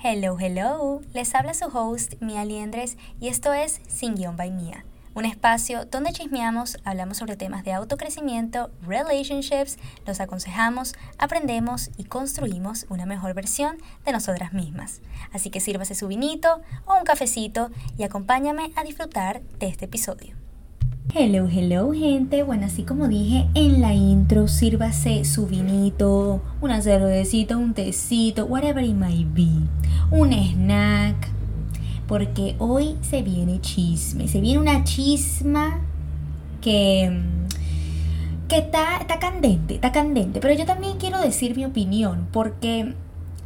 Hello, hello. Les habla su host, Mia Liendres, y esto es Sin Guión by Mia, un espacio donde chismeamos, hablamos sobre temas de autocrecimiento, relationships, los aconsejamos, aprendemos y construimos una mejor versión de nosotras mismas. Así que sírvase su vinito o un cafecito y acompáñame a disfrutar de este episodio. Hello, hello gente. Bueno, así como dije en la intro, sírvase su vinito, una cervecita, un tecito, whatever it might be, un snack, porque hoy se viene chisme, se viene una chisma que que está, está candente, está candente, pero yo también quiero decir mi opinión, porque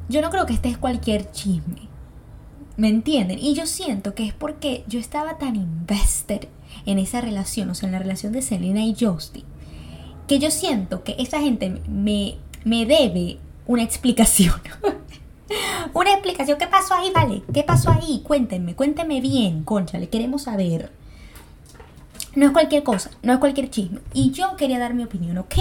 yo no creo que este es cualquier chisme. ¿Me entienden? Y yo siento que es porque yo estaba tan invested en esa relación, o sea, en la relación de Selena y Justin, que yo siento que esa gente me, me debe una explicación. una explicación. ¿Qué pasó ahí, vale? ¿Qué pasó ahí? Cuéntenme, cuéntenme bien, concha, le queremos saber. No es cualquier cosa, no es cualquier chisme. Y yo quería dar mi opinión, ¿ok?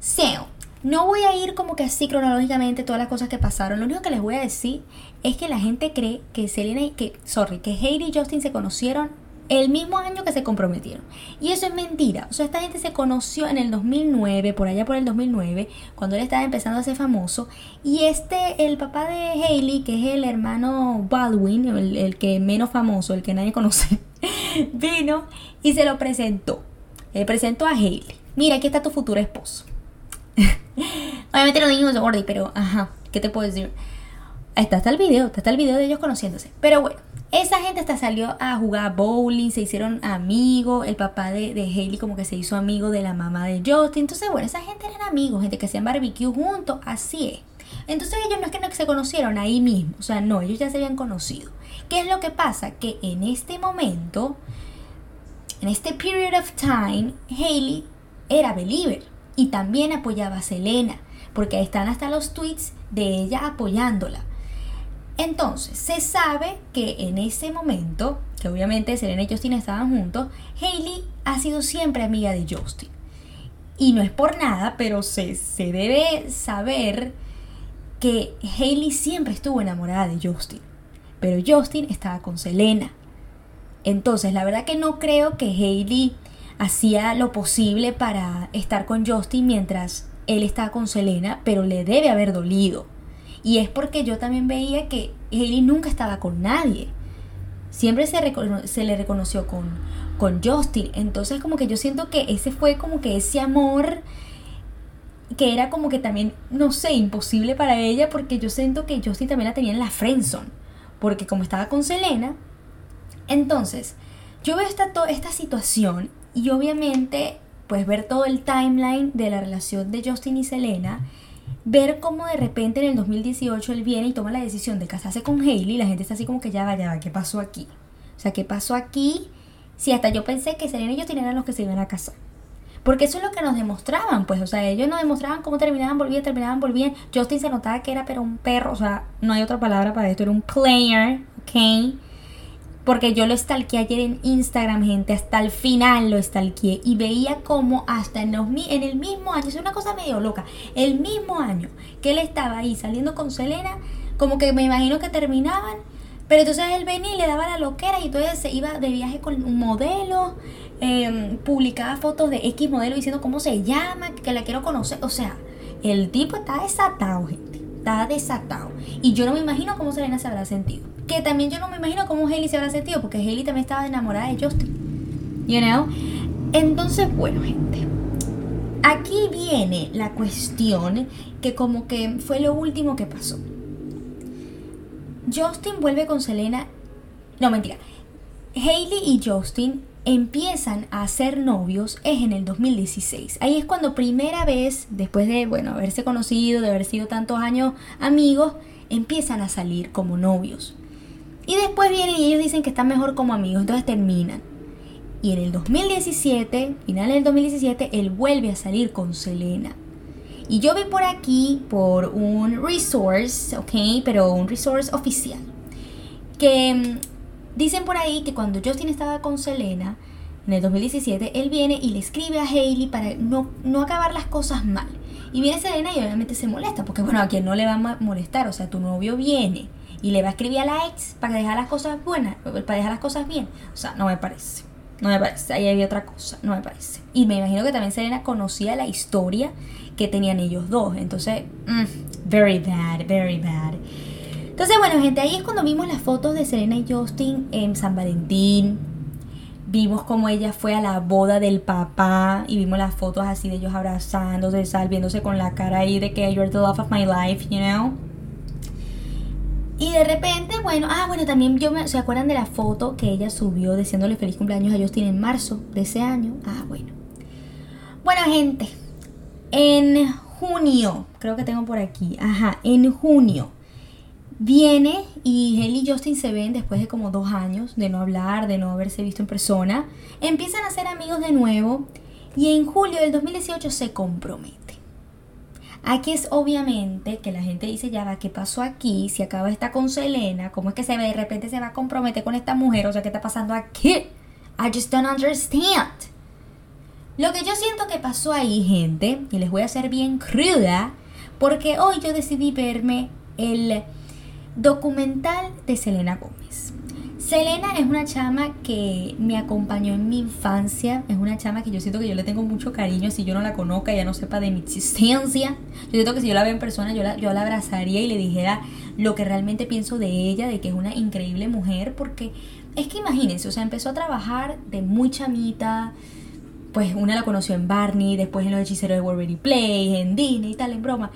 So, no voy a ir como que así cronológicamente todas las cosas que pasaron. Lo único que les voy a decir es que la gente cree que Selena y que, sorry, que Heidi y Justin se conocieron el mismo año que se comprometieron. Y eso es mentira. O sea, esta gente se conoció en el 2009, por allá por el 2009, cuando él estaba empezando a ser famoso. Y este, el papá de Hailey, que es el hermano Baldwin, el, que menos famoso, el que nadie conoce, vino y se lo presentó. Le presentó a Hailey. Mira, aquí está tu futuro esposo. Obviamente no dijimos Gordy, pero ajá, ¿qué te puedo decir? Está el video, está el video de ellos conociéndose. Pero bueno, esa gente hasta salió a jugar bowling, se hicieron amigos, el papá de, de Hailey como que se hizo amigo de la mamá de Justin. Entonces, bueno, esa gente eran amigos, gente que hacían barbecue juntos, así es. Entonces ellos no es que no se conocieron ahí mismo, o sea, no, ellos ya se habían conocido. ¿Qué es lo que pasa? Que en este momento, en este period of time, Hailey era believer y también apoyaba a Selena, porque ahí están hasta los tweets de ella apoyándola. Entonces, se sabe que en ese momento, que obviamente Selena y Justin estaban juntos, Hailey ha sido siempre amiga de Justin. Y no es por nada, pero se, se debe saber que Hailey siempre estuvo enamorada de Justin. Pero Justin estaba con Selena. Entonces, la verdad que no creo que Hailey hacía lo posible para estar con Justin mientras él estaba con Selena, pero le debe haber dolido. Y es porque yo también veía que Hailey nunca estaba con nadie. Siempre se, se le reconoció con, con Justin. Entonces como que yo siento que ese fue como que ese amor que era como que también, no sé, imposible para ella porque yo siento que Justin también la tenía en la friendzone. Porque como estaba con Selena, entonces yo veo esta, esta situación y obviamente pues ver todo el timeline de la relación de Justin y Selena ver cómo de repente en el 2018 él viene y toma la decisión de casarse con Hailey, la gente está así como que ya vaya, ¿qué pasó aquí? O sea, ¿qué pasó aquí? Si hasta yo pensé que serían ellos eran los que se iban a casar. Porque eso es lo que nos demostraban, pues, o sea, ellos nos demostraban cómo terminaban, volvían, terminaban, volvían. Justin se notaba que era pero un perro, o sea, no hay otra palabra para esto, era un player, ¿ok? Porque yo lo stalkeé ayer en Instagram, gente, hasta el final lo stalkeé y veía como hasta en, los, en el mismo año, es una cosa medio loca, el mismo año que él estaba ahí saliendo con Selena, como que me imagino que terminaban, pero entonces él venía y le daba la loquera y entonces se iba de viaje con un modelo, em, publicaba fotos de X modelo diciendo cómo se llama, que la quiero conocer, o sea, el tipo está desatado, gente, está desatado. Y yo no me imagino cómo Selena se habrá sentido. Que también yo no me imagino cómo Hailey se habrá sentido, porque Hailey también estaba enamorada de Justin. You know? Entonces, bueno, gente. Aquí viene la cuestión que como que fue lo último que pasó. Justin vuelve con Selena. No, mentira. Hailey y Justin empiezan a ser novios es en el 2016. Ahí es cuando primera vez, después de, bueno, haberse conocido, de haber sido tantos años amigos, empiezan a salir como novios. Y después vienen y ellos dicen que están mejor como amigos, entonces terminan. Y en el 2017, final del 2017, él vuelve a salir con Selena. Y yo vi por aquí, por un resource, ok, pero un resource oficial, que mm, dicen por ahí que cuando Justin estaba con Selena, en el 2017, él viene y le escribe a Hailey para no, no acabar las cosas mal. Y viene Selena y obviamente se molesta, porque bueno, a quien no le va a molestar, o sea, tu novio viene y le va a escribir a la ex para dejar las cosas buenas, para dejar las cosas bien. O sea, no me parece. No me parece. Ahí había otra cosa. No me parece. Y me imagino que también Selena conocía la historia que tenían ellos dos. Entonces, mm, very bad, very bad. Entonces, bueno, gente, ahí es cuando vimos las fotos de Selena y Justin en San Valentín. Vimos como ella fue a la boda del papá y vimos las fotos así de ellos abrazándose, salviéndose con la cara ahí de que you're the love of my life, you know. Y de repente, bueno, ah, bueno, también yo me, ¿se acuerdan de la foto que ella subió diciéndole feliz cumpleaños a Justin en marzo de ese año? Ah, bueno. Bueno, gente, en junio, creo que tengo por aquí, ajá, en junio viene y él y Justin se ven después de como dos años de no hablar, de no haberse visto en persona, empiezan a ser amigos de nuevo y en julio del 2018 se comprometen. Aquí es obviamente que la gente dice, ya va, ¿qué pasó aquí? Si acaba está con Selena, ¿cómo es que se ve de repente se va a comprometer con esta mujer? O sea, ¿qué está pasando aquí? I just don't understand. Lo que yo siento que pasó ahí, gente, y les voy a ser bien cruda, porque hoy yo decidí verme el documental de Selena Gómez. Selena es una chama que me acompañó en mi infancia, es una chama que yo siento que yo le tengo mucho cariño, si yo no la conozca, ella no sepa de mi existencia. Yo siento que si yo la veo en persona, yo la, yo la abrazaría y le dijera lo que realmente pienso de ella, de que es una increíble mujer, porque es que imagínense, o sea, empezó a trabajar de muy chamita, pues una la conoció en Barney, después en Los Hechiceros de World Play, en Disney y tal, en broma.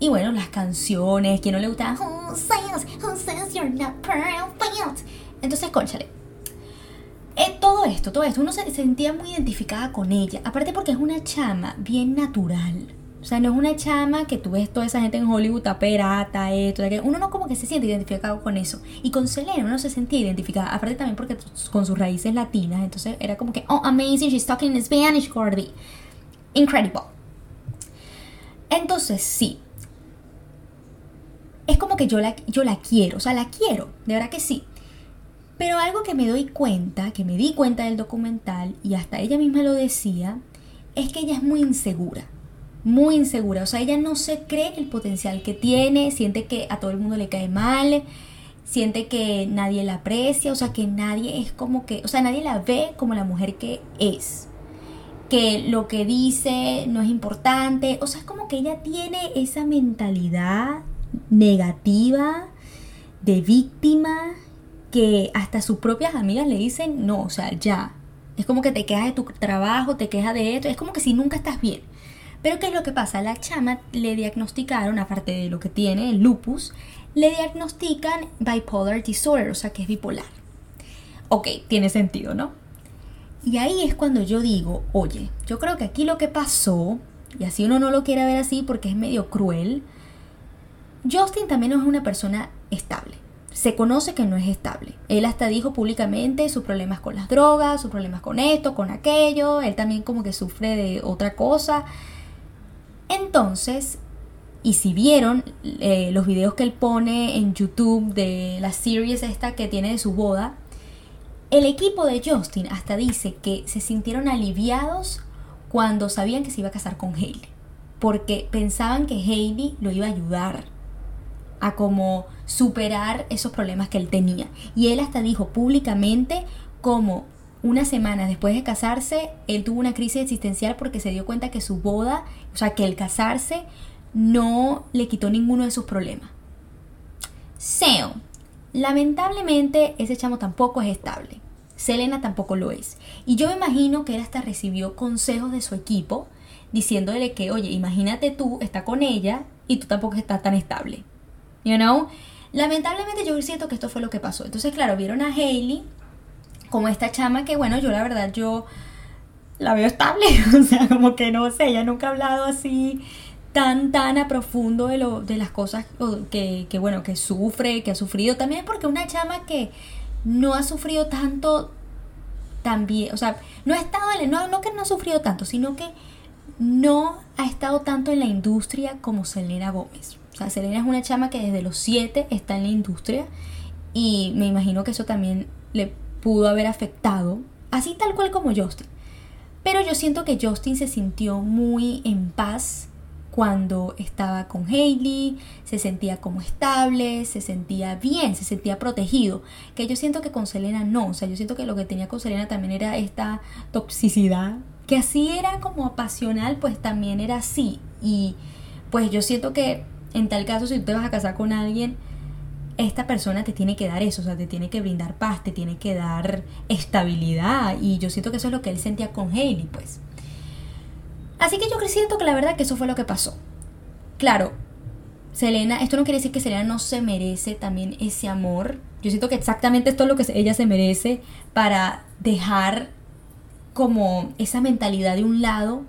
Y bueno, las canciones, que no le gustaban, who says, who says you're not perfect? Entonces, conchale. Eh, todo esto, todo esto, uno se sentía muy identificada con ella. Aparte porque es una chama bien natural. O sea, no es una chama que tú ves toda esa gente en Hollywood, perata, esto, que uno no como que se siente identificado con eso. Y con Selena uno se sentía identificada, aparte también porque con sus raíces latinas, entonces era como que, oh, amazing, she's talking in Spanish, Corby. Incredible. Entonces, sí. Es como que yo la, yo la quiero, o sea, la quiero, de verdad que sí. Pero algo que me doy cuenta, que me di cuenta del documental, y hasta ella misma lo decía, es que ella es muy insegura. Muy insegura. O sea, ella no se cree el potencial que tiene, siente que a todo el mundo le cae mal, siente que nadie la aprecia, o sea, que nadie es como que, o sea, nadie la ve como la mujer que es. Que lo que dice no es importante. O sea, es como que ella tiene esa mentalidad negativa de víctima que hasta sus propias amigas le dicen, no, o sea, ya. Es como que te quejas de tu trabajo, te quejas de esto, es como que si nunca estás bien. Pero ¿qué es lo que pasa? La chama le diagnosticaron, aparte de lo que tiene, el lupus, le diagnostican bipolar disorder, o sea, que es bipolar. Ok, tiene sentido, ¿no? Y ahí es cuando yo digo, oye, yo creo que aquí lo que pasó, y así uno no lo quiere ver así porque es medio cruel, Justin también no es una persona estable se conoce que no es estable. Él hasta dijo públicamente sus problemas con las drogas, sus problemas con esto, con aquello. Él también como que sufre de otra cosa. Entonces, y si vieron eh, los videos que él pone en YouTube de la series esta que tiene de su boda, el equipo de Justin hasta dice que se sintieron aliviados cuando sabían que se iba a casar con Hailey. Porque pensaban que Hailey lo iba a ayudar a como superar esos problemas que él tenía. Y él hasta dijo públicamente como una semana después de casarse, él tuvo una crisis existencial porque se dio cuenta que su boda, o sea, que el casarse no le quitó ninguno de sus problemas. Seo, lamentablemente ese chamo tampoco es estable. Selena tampoco lo es. Y yo me imagino que él hasta recibió consejos de su equipo diciéndole que, oye, imagínate tú, está con ella y tú tampoco estás tan estable. You know? Lamentablemente yo siento que esto fue lo que pasó. Entonces, claro, vieron a Hailey como esta chama que, bueno, yo la verdad, yo la veo estable. o sea, como que no sé, ella nunca ha hablado así tan, tan a profundo de, lo, de las cosas que, que, bueno, que sufre, que ha sufrido. También porque una chama que no ha sufrido tanto también, o sea, no ha estado, no, no que no ha sufrido tanto, sino que no ha estado tanto en la industria como Selena Gómez. O sea, Selena es una chama que desde los 7 está en la industria y me imagino que eso también le pudo haber afectado, así tal cual como Justin. Pero yo siento que Justin se sintió muy en paz cuando estaba con Hailey, se sentía como estable, se sentía bien, se sentía protegido. Que yo siento que con Selena no, o sea, yo siento que lo que tenía con Selena también era esta toxicidad, que así era como pasional, pues también era así. Y pues yo siento que en tal caso, si tú te vas a casar con alguien, esta persona te tiene que dar eso, o sea, te tiene que brindar paz, te tiene que dar estabilidad. Y yo siento que eso es lo que él sentía con Hailey, pues. Así que yo siento que la verdad que eso fue lo que pasó. Claro, Selena, esto no quiere decir que Selena no se merece también ese amor. Yo siento que exactamente esto es lo que ella se merece para dejar como esa mentalidad de un lado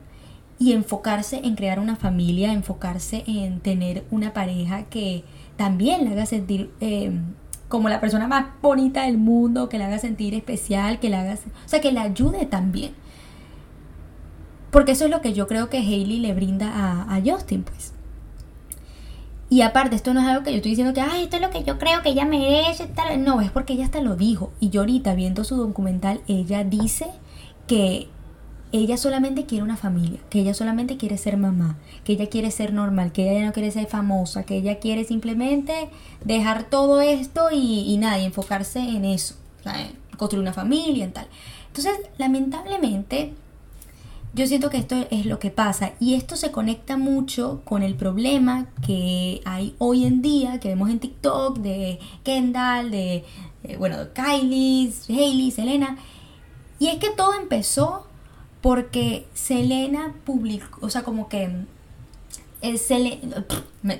y enfocarse en crear una familia, enfocarse en tener una pareja que también le haga sentir eh, como la persona más bonita del mundo, que le haga sentir especial, que le haga, o sea, que le ayude también. Porque eso es lo que yo creo que Hailey le brinda a, Justin, pues. Y aparte, esto no es algo que yo estoy diciendo que, ay, esto es lo que yo creo que ella merece. Tal. No, es porque ella hasta lo dijo. Y yo ahorita viendo su documental, ella dice que ella solamente quiere una familia, que ella solamente quiere ser mamá, que ella quiere ser normal, que ella no quiere ser famosa, que ella quiere simplemente dejar todo esto y, nada, y enfocarse en eso, construir una familia y tal. Entonces, lamentablemente, yo siento que esto es lo que pasa y esto se conecta mucho con el problema que hay hoy en día, que vemos en TikTok de Kendall, de, eh, bueno, Kylie, Hailey, Selena. Y es que todo empezó porque Selena publicó, o sea, como que el Selena,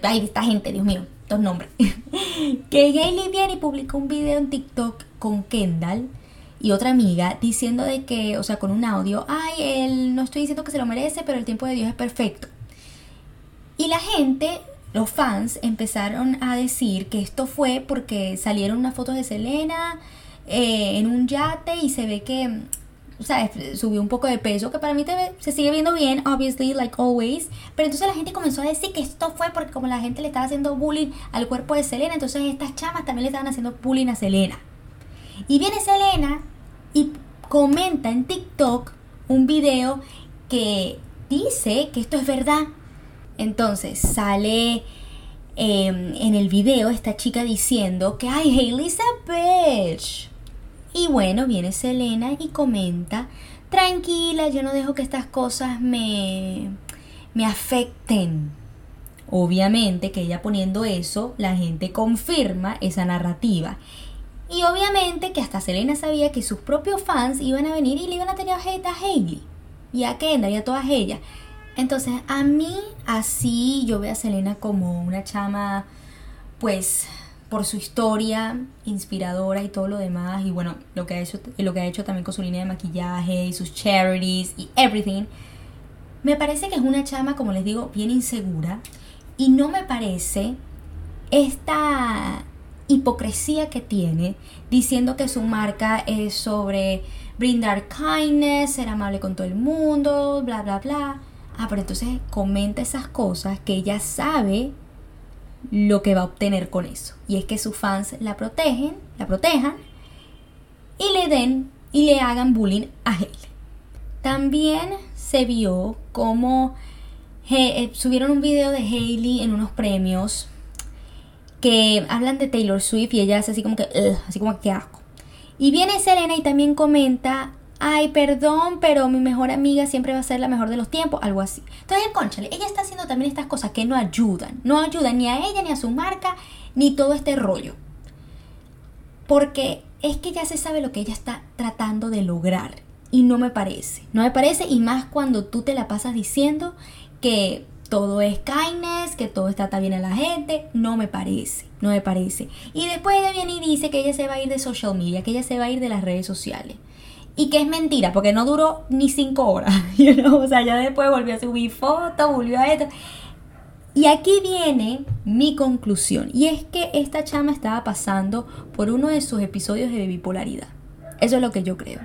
ay, esta gente, Dios mío, dos nombres, que Hailey viene publicó un video en TikTok con Kendall y otra amiga diciendo de que, o sea, con un audio, ay, él no estoy diciendo que se lo merece, pero el tiempo de Dios es perfecto. Y la gente, los fans, empezaron a decir que esto fue porque salieron unas fotos de Selena eh, en un yate y se ve que o sea, subió un poco de peso, que para mí se sigue viendo bien, obviously, like always. Pero entonces la gente comenzó a decir que esto fue porque como la gente le estaba haciendo bullying al cuerpo de Selena, entonces estas chamas también le estaban haciendo bullying a Selena. Y viene Selena y comenta en TikTok un video que dice que esto es verdad. Entonces sale em, en el video esta chica diciendo que, ay, Hailey's a bitch. Y bueno, viene Selena y comenta, tranquila, yo no dejo que estas cosas me, me afecten. Obviamente que ella poniendo eso, la gente confirma esa narrativa. Y obviamente que hasta Selena sabía que sus propios fans iban a venir y le iban a tener a Hailey y a Kendall y a todas ellas. Entonces, a mí así yo veo a Selena como una chama, pues por su historia inspiradora y todo lo demás y bueno, lo que ha hecho lo que ha hecho también con su línea de maquillaje y sus charities y everything. Me parece que es una chama, como les digo, bien insegura y no me parece esta hipocresía que tiene diciendo que su marca es sobre brindar kindness, ser amable con todo el mundo, bla bla bla. Ah, pero entonces comenta esas cosas que ella sabe lo que va a obtener con eso. Y es que sus fans la protegen, la protejan y le den y le hagan bullying a Hailey. También se vio como eh, subieron un video de Hailey en unos premios que hablan de Taylor Swift y ella hace así como que, así como que asco. Y viene Selena y también comenta ay, perdón, pero mi mejor amiga siempre va a ser la mejor de los tiempos, algo así. Entonces, conchale, ella está haciendo también estas cosas que no ayudan, no ayudan ni a ella, ni a su marca, ni todo este rollo. Porque es que ya se sabe lo que ella está tratando de lograr. Y no me parece. No me parece, y más cuando tú te la pasas diciendo que todo es kindness, que todo está bien a la gente, no me parece, no me parece. Y después ella viene y dice que ella se va a ir de social media, que ella se va a ir de las redes sociales. Y que es mentira, porque no duró ni cinco horas. O sea, ya después volvió a subir fotos, volvió a esto. Y aquí viene mi conclusión. Y es que esta chama estaba pasando por uno de sus episodios de bipolaridad. Eso es lo que yo creo.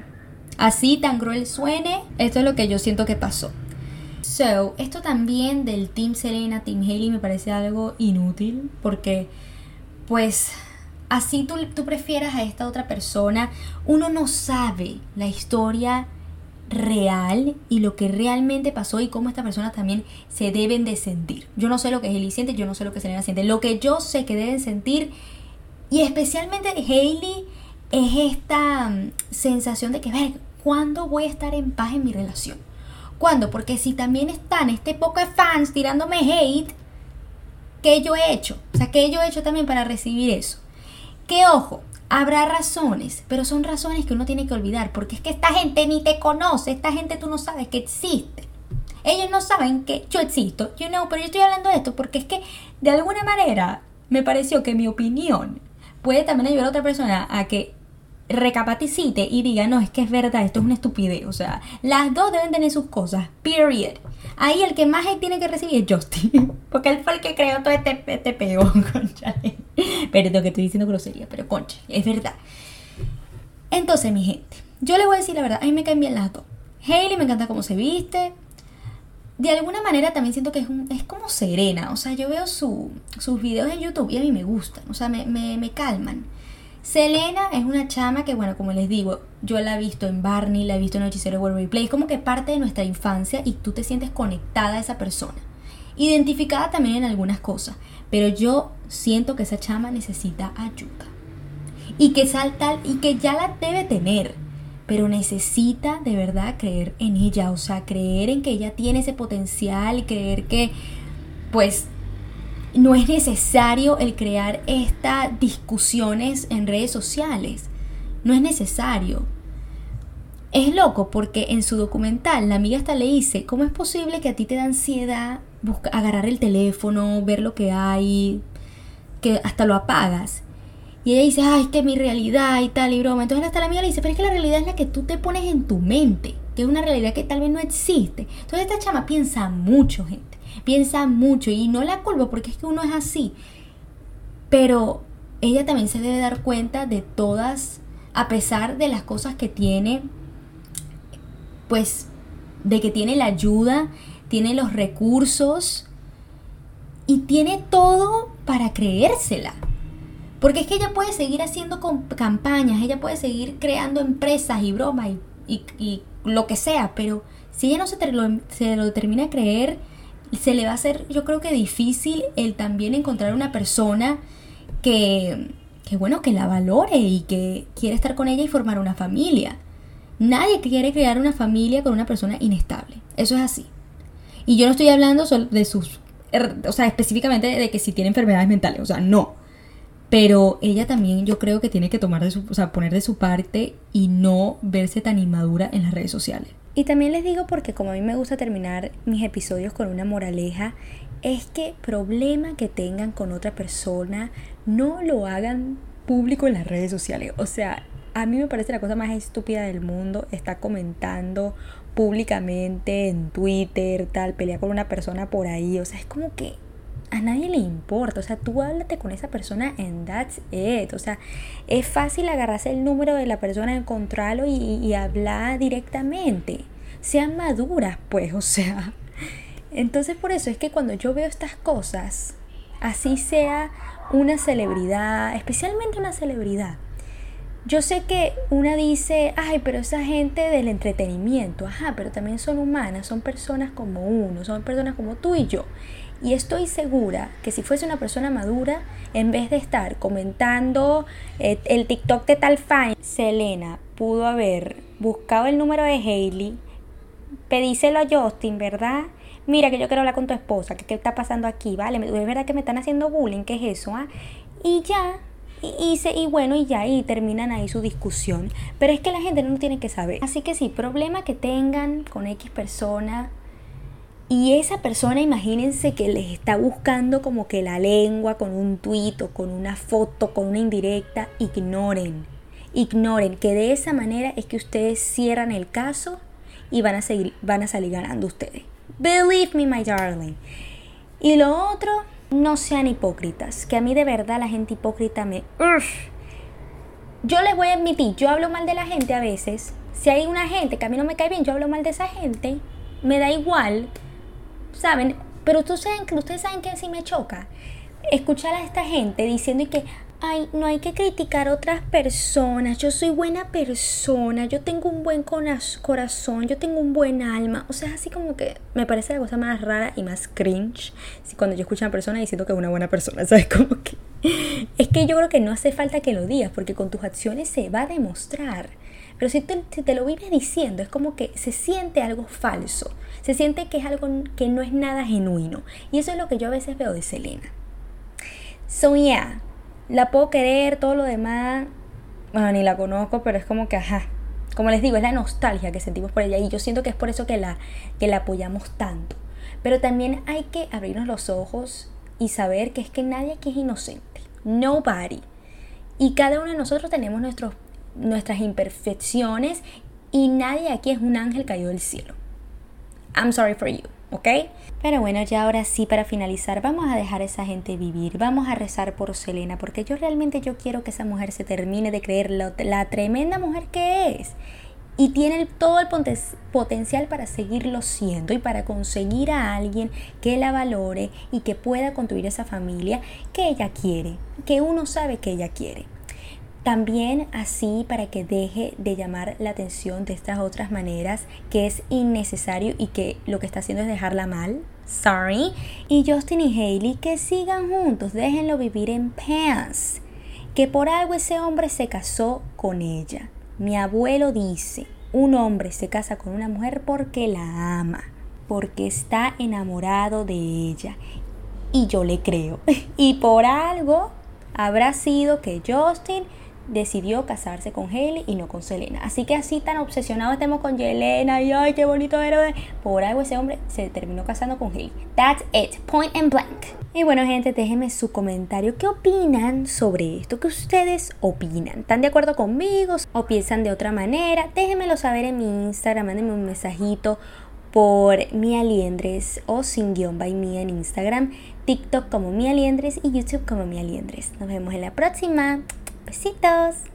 Así tan cruel suene, esto es lo que yo siento que pasó. So, esto también del Team Selena, Team Haley me parece algo inútil porque pues así tú, tú prefieras a esta otra persona, uno no sabe la historia real y lo que realmente pasó y cómo estas personas también se deben de sentir. Yo no sé lo que Hailey siente, yo no sé lo que Selena siente. Lo que yo sé que deben sentir y especialmente Hailey es esta mm, sensación de que, ver, ¿cuándo voy a estar en paz en mi relación? ¿Cuándo? Porque si también están este poco de fans tirándome hate, ¿qué yo he hecho? O sea, ¿qué yo he hecho también para recibir eso? Que ojo, habrá razones, pero son razones que uno tiene que olvidar, porque es que esta gente ni te conoce, esta gente tú no sabes que existe. Ellos no saben que yo existo, you know, pero yo estoy hablando de esto porque es que de alguna manera me pareció que mi opinión puede también ayudar a otra persona a que recapacite y diga, no, es que es verdad, esto es una estupidez. O sea, las dos deben tener sus cosas, period. Ahí el que más tiene que recibir es Justin, porque él fue el que creó todo este, este peo, conchale. Perdón que estoy diciendo grosería, pero concha, es verdad. Entonces, mi gente, yo les voy a decir la verdad, a mí me caen bien las dos. Hailey me encanta cómo se viste. De alguna manera también siento que es, es como serena. O sea, yo veo su, sus videos en YouTube y a mí me gustan. O sea, me, me, me calman. Selena es una chama que, bueno, como les digo, yo la he visto en Barney, la he visto en Hechicero World Replay, es como que parte de nuestra infancia y tú te sientes conectada a esa persona. Identificada también en algunas cosas, pero yo siento que esa chama necesita ayuda. Y que salta y que ya la debe tener, pero necesita de verdad creer en ella, o sea, creer en que ella tiene ese potencial y creer que pues no es necesario el crear estas discusiones en redes sociales. No es necesario. Es loco porque en su documental la amiga hasta le dice, ¿cómo es posible que a ti te da ansiedad agarrar el teléfono, ver lo que hay, que hasta lo apagas? Y ella dice, ay, es que mi realidad y tal y broma. Entonces hasta la amiga le dice, pero es que la realidad es la que tú te pones en tu mente, que es una realidad que tal vez no existe. Entonces esta chama piensa mucho, gente piensa mucho y no la culpo porque es que uno es así. Pero ella también se debe dar cuenta de todas, a pesar de las cosas que tiene, pues de que tiene la ayuda, tiene los recursos y tiene todo para creérsela. Porque es que ella puede seguir haciendo campañas, ella puede seguir creando empresas y bromas y, lo que sea, pero si ella no se, lo, se lo termina a creer, se le va a hacer yo creo que difícil el también encontrar una persona que, que bueno, que la valore y que quiere estar con ella y formar una familia. Nadie quiere crear una familia con una persona inestable. Eso es así. Y yo no estoy hablando de sus, er, o sea, específicamente de que si tiene enfermedades mentales, o sea, no. Pero ella también yo creo que tiene que tomar de su, o sea, poner de su parte y no verse tan inmadura en las redes sociales. Y también les digo porque como a mí me gusta terminar mis episodios con una moraleja, es que problema que tengan con otra persona no lo hagan público en las redes sociales. O sea, a mí me parece la cosa más estúpida del mundo está comentando públicamente en Twitter, tal, pelea con una persona por ahí. O sea, es como que a nadie le importa. O sea, tú háblate con esa persona and that's it. O sea, es fácil agarrarse el número de la persona, encontrarlo y, y hablar directamente. Sean maduras, pues, o sea. Entonces por eso es que cuando yo veo estas cosas, así sea una celebridad, especialmente una celebridad, yo sé que una dice, ay, pero esa gente del entretenimiento, ajá, pero también son humanas, son personas como uno, son personas como tú y yo. Y estoy segura que si fuese una persona madura, en vez de estar comentando eh, el TikTok de tal fan, Selena pudo haber buscado el número de Hailey, pedíselo a Justin, ¿verdad? Mira que yo quiero hablar con tu esposa, que qué está pasando aquí, ¿vale? Es verdad que me están haciendo bullying, ¿qué es eso? Ah? Y ya, y, y, bueno, y ya, y terminan ahí su discusión. Pero es que la gente no tiene que saber. Así que sí, problema que tengan con X persona, y esa persona, imagínense que les está buscando como que la lengua con un tuit o con una foto, con una indirecta, ignoren. Ignoren que de esa manera es que ustedes cierran el caso y van a, seguir, van a salir ganando ustedes. Believe me, my darling. Y lo otro, no sean hipócritas. Que a mí de verdad la gente hipócrita me... Yo les voy a admitir, yo hablo mal de la gente a veces. Si hay una gente que a mí no me cae bien, yo hablo mal de esa gente. Me da igual ¿saben? Pero ustedes saben, ustedes saben que sí me choca escuchar a esta gente diciendo que, ay, no hay que criticar a otras personas, yo soy buena persona, yo tengo un buen corazón, yo tengo un buen alma. O sea, así como que me parece la cosa más rara y más cringe cuando yo escucho a una persona diciendo que es una buena persona, ¿sabes? Como que... Es que yo creo que no hace falta que lo digas, porque con tus acciones se va a demostrar. Pero si te, si te lo vives diciendo, es como que se siente algo falso, se siente que es algo que no es nada genuino. Y eso es lo que yo a veces veo de Selena. So yeah, la puedo querer, todo lo demás, bueno, ni la conozco, pero es como que, ajá, como les digo, es la nostalgia que sentimos por ella y yo siento que es por eso que la, que la apoyamos tanto. Pero también hay que abrirnos los ojos y saber que es que nadie aquí es inocente. Nobody. Y cada uno de nosotros tenemos nuestros, nuestras imperfecciones y nadie aquí es un ángel caído del cielo. I'm sorry for you. ¿ok? Pero bueno, ya ahora sí, para finalizar, vamos a dejar a esa gente vivir, vamos a rezar por Selena, porque yo realmente yo quiero que esa mujer se termine de creer la, tremenda mujer que es. Y tiene todo el potencial para seguirlo siendo y para conseguir a alguien que la valore y que pueda construir esa familia que ella quiere, que uno sabe que ella quiere. También así para que deje de llamar la atención de estas otras maneras que es innecesario y que lo que está haciendo es dejarla mal. Sorry. Y Justin y Hailey que sigan juntos, déjenlo vivir en paz. Que por algo ese hombre se casó con ella. Mi abuelo dice, un hombre se casa con una mujer porque la ama, porque está enamorado de ella. Y yo le creo. y por algo habrá sido que Justin decidió casarse con Haley y no con Selena. Así que así tan obsesionados estemos con Yelena y ay, qué bonito era. Por algo ese hombre se terminó casando con Haley. That's it, point and blank. Y bueno, gente, déjenme su comentario. ¿Qué opinan sobre esto? ¿Qué ustedes opinan? ¿Están de acuerdo conmigo o piensan de otra manera? Déjenmelo saber en mi Instagram, mándenme un mensajito por Mia Liendres o sin guion by Mia en Instagram, TikTok como Mia Liendres y YouTube como Mia Liendres. Nos vemos en la próxima. Besitos.